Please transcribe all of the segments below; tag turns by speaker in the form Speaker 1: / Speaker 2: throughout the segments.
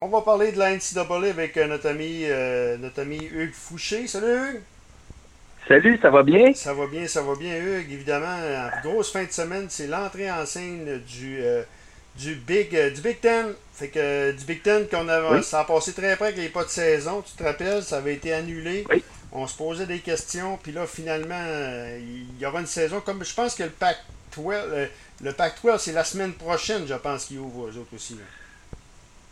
Speaker 1: On va parler de la NCAA avec euh, notre ami, euh, notre ami Hugues Fouché. Salut Hugues!
Speaker 2: Salut, ça va bien?
Speaker 1: Ça va bien, ça va bien Hugues. Évidemment, grosse fin de semaine, c'est l'entrée en scène du, euh, du, Big, du Big Ten. Fait que du Big Ten, qu'on a, ça a passé très près qu'il n'y ait pas de saison. Tu te rappelles, ça avait été annulé.
Speaker 2: Oui.
Speaker 1: On se posait des questions, puis là, finalement, il y aura une saison comme je pense que le Pac-12, le, Pac-12, c'est la semaine prochaine, je pense, qu'il ouvre eux autres aussi.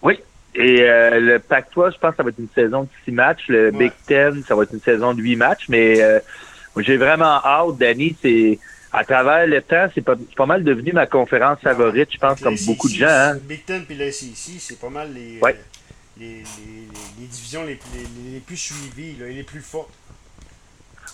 Speaker 2: Oui, et euh, le Pac-12, je pense que ça va être une saison de six matchs. Le Big Ten, ça va être une saison de huit matchs. Mais euh, j'ai vraiment hâte, Danny. C'est à travers le temps, c'est pas, pas mal devenu ma conférence favorite, je pense, comme beaucoup de gens. Hein.
Speaker 1: Le Big Ten puis la SEC, c'est pas mal les,
Speaker 2: ouais.
Speaker 1: les, les, les, divisions les, les, plus suivies là, et les plus fortes.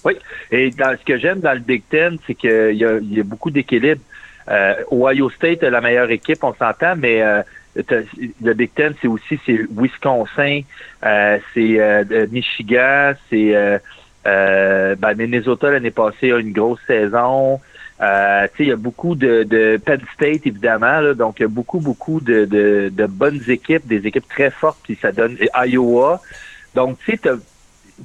Speaker 2: Oui, et dans ce que j'aime dans le Big Ten, c'est qu'il y a, y a beaucoup d'équilibre. Euh, Ohio State a la meilleure équipe, on s'entend, mais euh, le Big Ten, c'est aussi c'est Wisconsin, euh, c'est euh, Michigan, c'est euh, ben, Minnesota l'année passée a une grosse saison. il y a beaucoup de, de Penn State, évidemment, là, donc il y a beaucoup, beaucoup de, de, de, bonnes équipes, des équipes très fortes, puis ça donne Iowa. Donc, tu sais,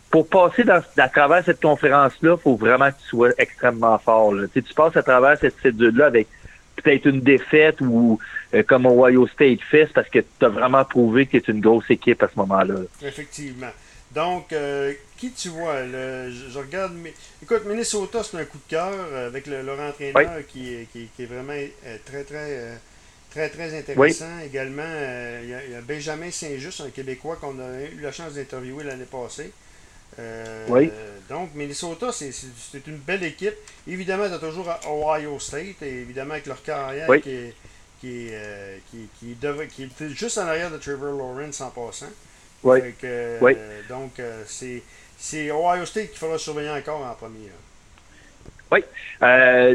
Speaker 2: pour passer dans, à travers cette conférence-là, il faut vraiment que tu sois extrêmement fort. Là. Tu passes à travers cette cédule-là avec peut-être une défaite ou euh, comme Ohio State fait, parce que tu as vraiment prouvé que tu es une grosse équipe à ce moment-là.
Speaker 1: Effectivement. Donc, euh, qui tu vois? je, regarde. Écoute, Minnesota, c'est un coup de cœur euh, avec le, leur entraîneur qui, qui, qui, est vraiment très, très, très, très intéressant. Également, il y, a, Benjamin Saint-Just, un Québécois qu'on a eu la chance d'interviewer l'année passée.
Speaker 2: Euh, oui.
Speaker 1: Donc, Minnesota, c'est une belle équipe. Évidemment, tu as toujours Ohio State, et évidemment, avec leur carrière qui, est, qui, euh, qui, qui, est juste en arrière de Trevor Lawrence en passant.
Speaker 2: Oui.
Speaker 1: Euh,
Speaker 2: oui.
Speaker 1: Donc, c'est Ohio State qu'il faudra surveiller encore en premier.
Speaker 2: Oui.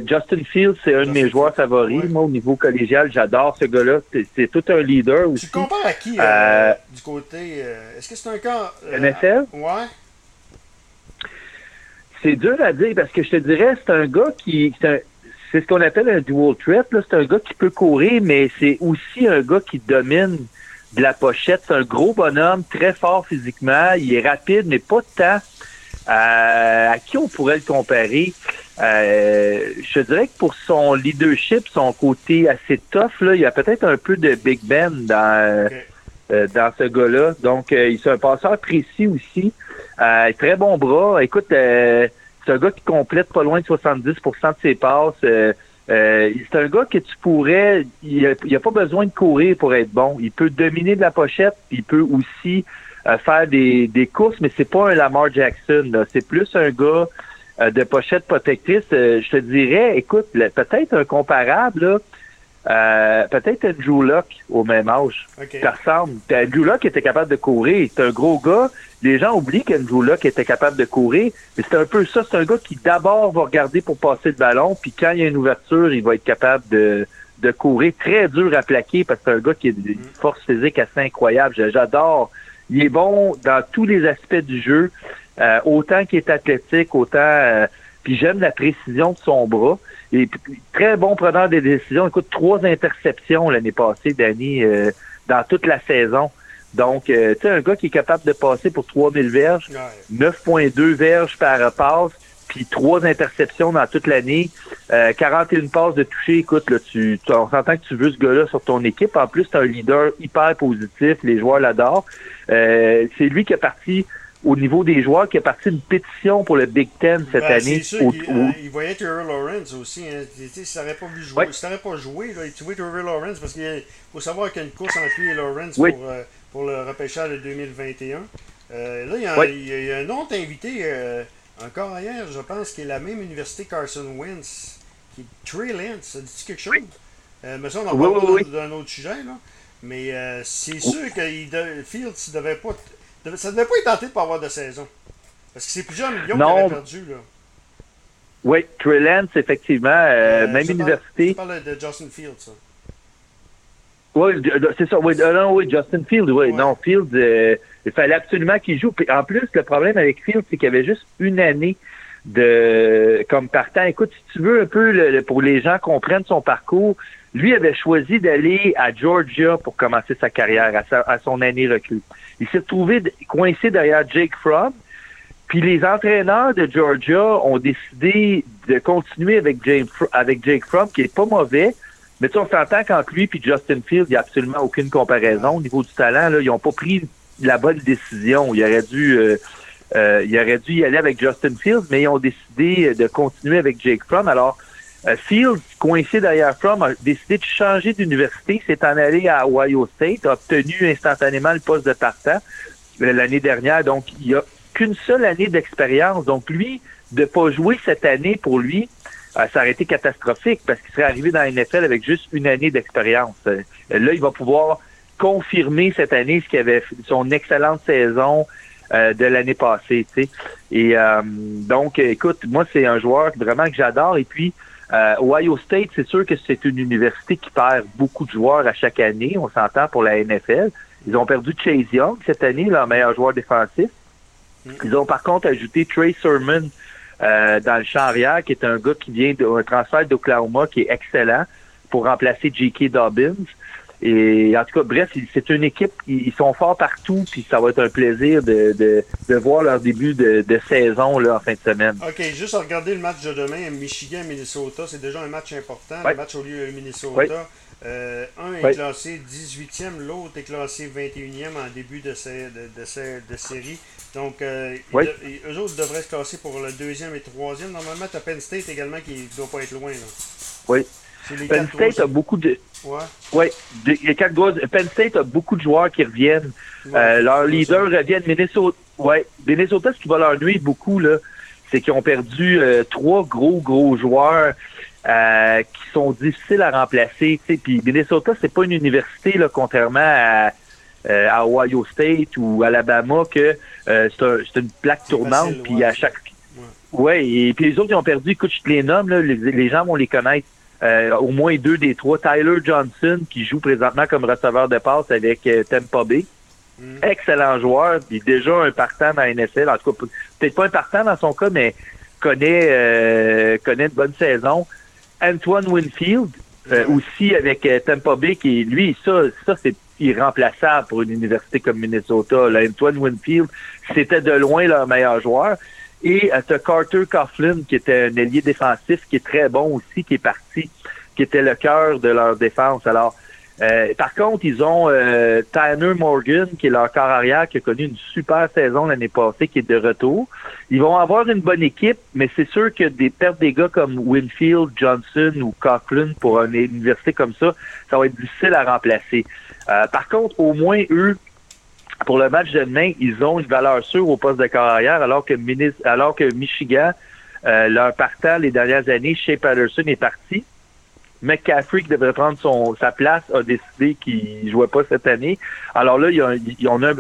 Speaker 2: Justin Fields, c'est un de mes joueurs favoris. Moi, au niveau collégial, j'adore ce gars-là. C'est tout un leader aussi.
Speaker 1: Tu compares à qui du côté. Est-ce que c'est un cas.
Speaker 2: NFL?
Speaker 1: Ouais.
Speaker 2: C'est dur à dire parce que je te dirais, c'est un gars qui. C'est ce qu'on appelle un dual threat. C'est un gars qui peut courir, mais c'est aussi un gars qui domine de la pochette. C'est un gros bonhomme, très fort physiquement. Il est rapide, mais pas tant. Euh, à qui on pourrait le comparer? Euh, je dirais que pour son leadership, son côté assez tough, là, il y a peut-être un peu de Big Ben dans, euh, dans ce gars-là. Donc, il est un passeur précis aussi. Euh, très bon bras. Écoute, euh, c'est un gars qui complète pas loin de 70% de ses passes. Euh, c'est un gars que tu pourrais, il a, a, pas besoin de courir pour être bon. Il peut dominer de la pochette, il peut aussi faire des, des courses, mais c'est pas un Lamar Jackson. C'est plus un gars de pochette protectrice. je te dirais, écoute, peut-être un comparable. Là, euh, peut-être Andrew Luck au même âge. Ça ressemble. Andrew Luck était capable de courir. C'est un gros gars. Les gens oublient qu'Andrew Luck était capable de courir. Mais c'est un peu ça. C'est un gars qui d'abord va regarder pour passer le ballon. Puis quand il y a une ouverture, il va être capable de, de courir. Très dur à plaquer parce que c'est un gars qui a une force physique assez incroyable. J'adore. Il est bon dans tous les aspects du jeu. Euh, autant qu'il est athlétique, autant... Euh, puis j'aime la précision de son bras. Et très bon preneur des décisions. Écoute, trois interceptions l'année passée, Danny, euh, dans toute la saison. Donc, euh, tu sais, un gars qui est capable de passer pour 3000 verges, 9.2 verges par passe, puis trois interceptions dans toute l'année, euh, 41 passes de toucher. Écoute, là, tu, tu on s'entend que tu veux ce gars-là sur ton équipe. En plus, tu un leader hyper positif. Les joueurs l'adorent. Euh, c'est lui qui est parti au niveau des joueurs qui a parti une pétition pour le Big Ten cette
Speaker 1: ben,
Speaker 2: année.
Speaker 1: Sûr, il, euh, il, voyait Trevor Lawrence aussi. Hein. Si pas vu jouer, si pas joué, là, tu vois Trevor Lawrence parce qu'il faut savoir qu'il y a une course entre lui et Lawrence pour, euh, pour le repêchage de 2021. Euh, là, il y, a, il, y a, un autre invité euh, encore hier, je pense, qui est la même université Carson Wentz, qui est Trey Lance. Ça dit quelque chose? Mais ça, on en parle d'un autre sujet. Là. Mais c'est sûr que Fields ne devait pas ça ne devait pas être tenté de pas avoir de saison. Parce que c'est plusieurs millions qu'il avait perdu. Là.
Speaker 2: Oui, Trey Lance, effectivement. Euh, euh, même université.
Speaker 1: Tu parles de Justin Fields, ça.
Speaker 2: Oui, c'est ça. Oui, euh, non, oui, Justin Fields, oui. Non, Fields, il fallait absolument qu'il joue. en plus, le problème avec Fields, c'est qu'il avait juste une année de comme partant. Écoute, si tu veux un peu pour les gens comprennent son parcours, Lui avait choisi d'aller à Georgia pour commencer sa carrière, à, son année recrue. Il s'est trouvé coincé derrière Jake Fromm. Puis les entraîneurs de Georgia ont décidé de continuer avec, Jake, avec Jake Fromm, qui est pas mauvais. Mais tu on s'entend qu'entre lui et Justin Fields, il n'y a absolument aucune comparaison. Au niveau du talent, ils n'ont pas pris la bonne décision. Il aurait dû euh, euh, aurait dû y aller avec Justin Fields, mais ils ont décidé de continuer avec Jake Fromm. Alors, Fields, coincé derrière Fromm, a décidé de changer d'université, s'est en allé à Ohio State, a obtenu instantanément le poste de partant euh, l'année dernière. Donc, il n'y a qu'une seule année d'expérience. Donc, lui, de pas jouer cette année pour lui, ça aurait été catastrophique parce qu'il serait arrivé dans la NFL avec juste une année d'expérience. là, il va pouvoir confirmer cette année ce qu'il avait son excellente saison, euh, de l'année passée. Et euh, donc, écoute, moi, c'est un joueur vraiment que j'adore. Et puis, euh, Ohio State, c'est sûr que c'est une université qui perd beaucoup de joueurs à chaque année. On s'entend pour la NFL. Ils ont perdu Chase Young cette année, leur meilleur joueur défensif. Mm. Ils ont par contre ajouté Trey Sermon dans le champ arrière, qui est un gars qui vient d'un transfert d'Oklahoma qui est excellent pour remplacer J.K. Dobbins. Et en tout cas, bref, c'est une équipe, ils sont forts partout, puis ça va être un plaisir de, de, de voir leur début de, de, saison là, en fin de semaine.
Speaker 1: OK, juste à regarder le match de demain, Michigan-Minnesota, c'est déjà un match important, le match au lieu de Minnesota. Euh, un est classé 18e, l'autre est classé 21e en début de, de, de, série. Donc, euh, eux autres devraient se classer pour le deuxième et troisième. Normalement, tu as Penn State également qui ne doit pas être loin. Là.
Speaker 2: Oui. Penn State a beaucoup de. Ouais. Les quatre Penn State a beaucoup de joueurs qui reviennent. euh, leurs leaders reviennent. Minnesota. Ouais. Minnesota, ce qui va leur nuire beaucoup, là, c'est qu'ils ont perdu euh, trois gros, gros joueurs. Euh, qui sont difficiles à remplacer. Puis Minnesota, c'est pas une université, là, contrairement à, à Ohio State ou Alabama, que c'est une plaque tournante. Puis à chaque. Ouais. et puis les autres, ils ont perdu. Écoute, je te les nomme, là, les gens vont les connaître. Euh, au moins deux des trois. Tyler Johnson, qui joue présentement comme receveur de passe avec euh, Tampa Bay. Mm. Excellent joueur, puis déjà un partant dans la NFL. En tout cas, peut-être pas un partant dans son cas, mais connaît euh, connaît une bonne saison. Antoine Winfield, aussi avec Tampa Bay, qui lui, ça, ça c'est irremplaçable pour une université comme Minnesota. Antoine Winfield, c'était de loin leur meilleur joueur. Et tu Carter Coughlin, qui était un ailier défensif, qui est très bon aussi, qui est parti, qui était le cœur de leur défense. Alors, euh, par contre, ils ont euh, Tanner Morgan, qui est leur corps arrière, qui a connu une super saison l'année passée, qui est de retour. Ils vont avoir une bonne équipe, mais c'est sûr que des pertes des gars comme Winfield, Johnson ou Coughlin pour une université comme ça, ça va être difficile à remplacer. Euh, par contre, au moins, eux, pour le match de demain, ils ont une valeur sûre au poste de carrière, alors que, alors que Michigan, euh, leur partant les dernières années, Shea Patterson est parti. McCaffrey, qui devrait prendre son, sa place, a décidé qu'il jouait pas cette année. Alors là, il y a, il a.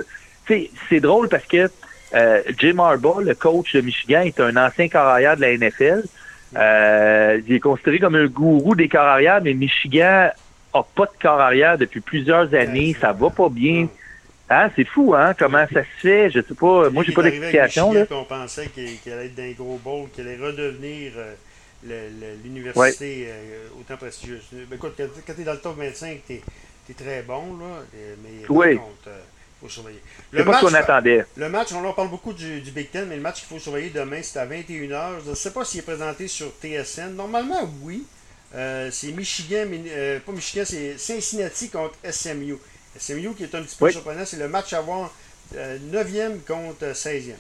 Speaker 2: C'est drôle parce que euh, Jim Harbaugh, le coach de Michigan, est un ancien carrière de la NFL. Euh, il est considéré comme un gourou des carrières, mais Michigan a pas de carrière depuis plusieurs années. Ça va pas bien. Ah, c'est fou, hein? Comment ça se fait? Je sais pas. Moi, j'ai pas d'explication.
Speaker 1: On pensait qu'il allait être d'un gros bowl, qu'il allait redevenir euh, l'université euh, autant prestigieuse. Ben, écoute, quand, tu es dans le top 25, tu es, très bon, là. Euh, mais
Speaker 2: oui. contre,
Speaker 1: faut surveiller.
Speaker 2: Pas ce qu'on attendait.
Speaker 1: Le match, on en parle beaucoup du, du, Big Ten, mais le match qu'il faut surveiller demain, c'est à 21h. Je ne sais pas s'il est présenté sur TSN. Normalement, oui. c'est Michigan, mais, pas Michigan, c'est Cincinnati contre SMU. SMU qui est un petit peu surprenant, c'est le match à voir 9e euh, contre 16e.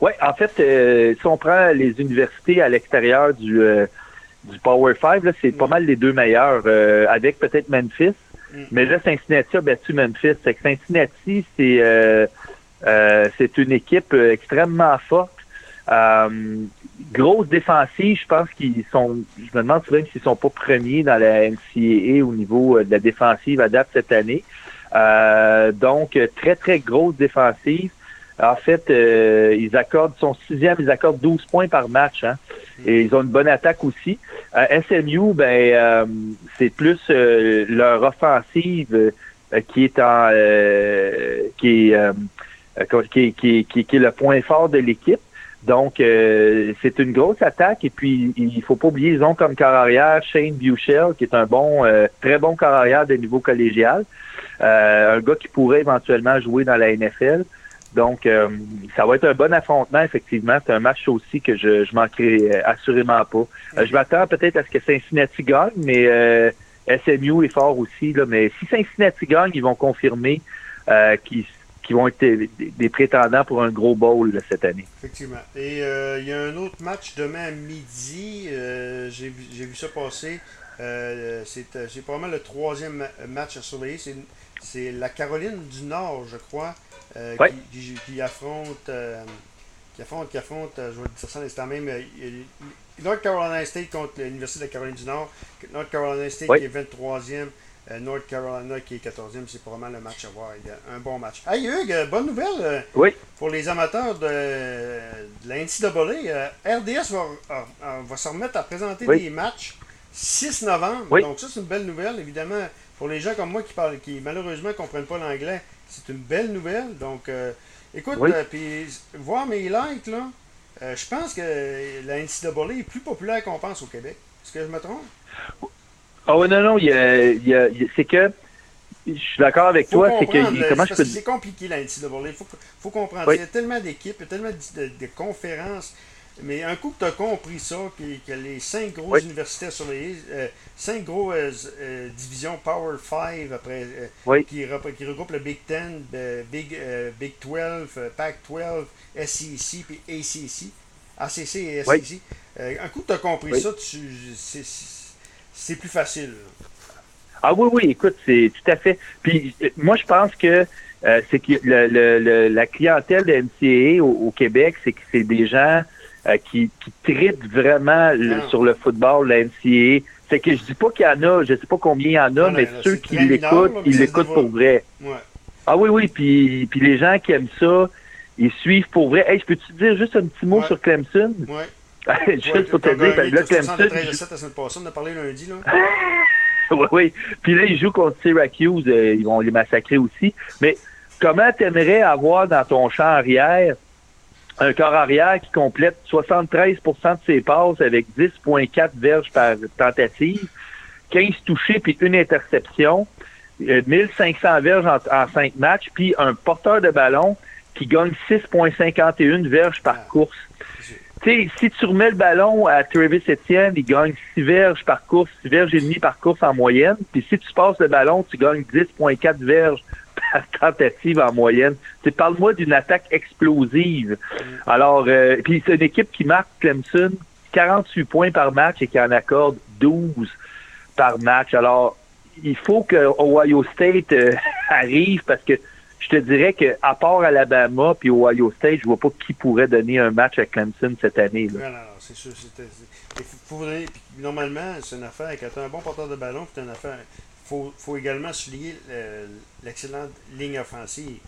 Speaker 2: Oui, en fait, euh, si on prend les universités à l'extérieur du, euh, du Power 5, c'est pas mm. mal les deux meilleurs, avec peut-être Memphis. Mm. Mais là, Cincinnati a battu Memphis. Cincinnati, c'est c'est une équipe extrêmement forte. Grosse défensive, je pense qu'ils sont, je me demande même s'ils sont pas premiers dans la NCAA au niveau de la défensive à date cette année. Euh, donc, très, très grosse défensive. En fait, euh, ils accordent, son sixième, ils accordent 12 points par match. Hein, et ils ont une bonne attaque aussi. Euh, SMU, ben, c'est plus leur offensive qui est en qui est, qui, qui, qui, qui, est le point fort de l'équipe. Donc, c'est une grosse attaque. Et puis, il faut pas oublier, ils ont comme carrière Shane Buchel, qui est un bon, très bon carrière de niveau collégial. un gars qui pourrait éventuellement jouer dans la NFL. Donc, euh, ça va être un bon affrontement, effectivement. C'est un match aussi que je, je manquerai euh, assurément pas. Euh, je m'attends peut-être à ce que Cincinnati gagne, mais SMU est fort aussi. Là, mais si Cincinnati gagne, ils vont confirmer qu'ils vont être des, prétendants pour un gros bowl cette année.
Speaker 1: Effectivement. Et il y a un autre match demain à midi. J'ai vu ça passer. c'est probablement le troisième match à surveiller. C'est la Caroline du Nord, je crois, euh, qui, affronte, euh, qui affronte, qui affronte, euh, je vais dire ça l'instant même, North Carolina State contre l'Université de la Caroline du Nord, North Carolina State qui est 23e, North Carolina qui est 14e, c'est probablement le match à voir. Un bon match. Hey Hugues, bonne nouvelle pour les amateurs de, de la NCAA. RDS va, va se remettre à présenter des matchs 6 novembre. Donc ça, c'est une belle nouvelle. Évidemment, pour les gens comme moi qui parlent, qui malheureusement ne comprennent pas l'anglais, c'est une belle nouvelle. Donc, euh, écoute, euh, puis voir mes likes, là, euh, je pense que la NCAA est plus populaire qu'on pense au Québec. Est-ce que je me trompe?
Speaker 2: Ah oui, non, non, il y a, c'est que je suis d'accord avec toi, c'est que
Speaker 1: comment je peux... C'est compliqué la NCAA, il faut, faut comprendre. Il y a tellement d'équipes, il y a tellement de conférences. Mais un coup que tu as compris ça, que, les cinq grosses universités surveillées, euh, cinq grosses euh, divisions Power 5 après, euh, qui, qui, regroupent le Big Ten, Big, Big 12, Pac 12, SEC puis ACC, ACC et SEC. un coup que tu as compris ça, c'est plus facile.
Speaker 2: Ah oui, oui, écoute, c'est tout à fait. Puis moi, je pense que c'est que le, la clientèle de NCAA au Québec, c'est que c'est des gens euh, qui, qui vraiment ah. sur le football, la NCAA. C'est que je dis pas qu'il y en a, je sais pas combien il y en a, mais ceux qui l'écoutent, ils l'écoutent pour vrai. Ah oui, oui, puis, puis les gens qui aiment ça, ils suivent pour vrai. Hey, je peux-tu dire juste un petit mot sur Clemson?
Speaker 1: Oui. juste pour te dire, là, Clemson. on a parlé lundi, là.
Speaker 2: oui, oui. Puis là, ils jouent contre Syracuse, euh, ils vont les massacrer aussi. Mais comment t'aimerais avoir dans ton champ arrière un corps arrière qui complète 73% de ses passes avec 10,4 verges par tentative, 15 touchés puis une interception, 1500 euh, verges en, en 5 matchs, puis un porteur de ballon qui gagne 6,51 verges par ah. Course. sais, si tu remets le ballon à Travis Etienne, il gagne 6 verges par course, 6 verges et demi par course en moyenne. Puis si tu passes le ballon, tu gagnes 10,4 verges tentative en moyenne. Parle-moi d'une attaque explosive. Alors, euh, puis c'est une équipe qui marque Clemson 48 points par match et qui en accorde 12 par match. Alors, il faut que Ohio State euh, arrive parce que je te dirais que à part Alabama puis Ohio State, je vois pas qui pourrait donner un match à Clemson cette année.
Speaker 1: Non, non, non, c'est sûr. normalement, c'est une affaire. Quand tu un bon porteur de ballon, c'est une affaire faut, faut également souligner l'excellente ligne offensive.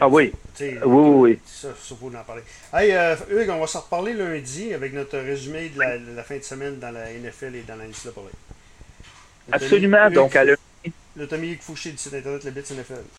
Speaker 2: Ah oui. oui, oui,
Speaker 1: Ça, il faut en parler. Hey, euh, Hugues, on va s'en reparler lundi avec notre résumé de la, fin de semaine dans la NFL et dans la NCAA.
Speaker 2: Absolument. donc, à
Speaker 1: lundi. Le Tommy Fouché du site internet Le Bits NFL.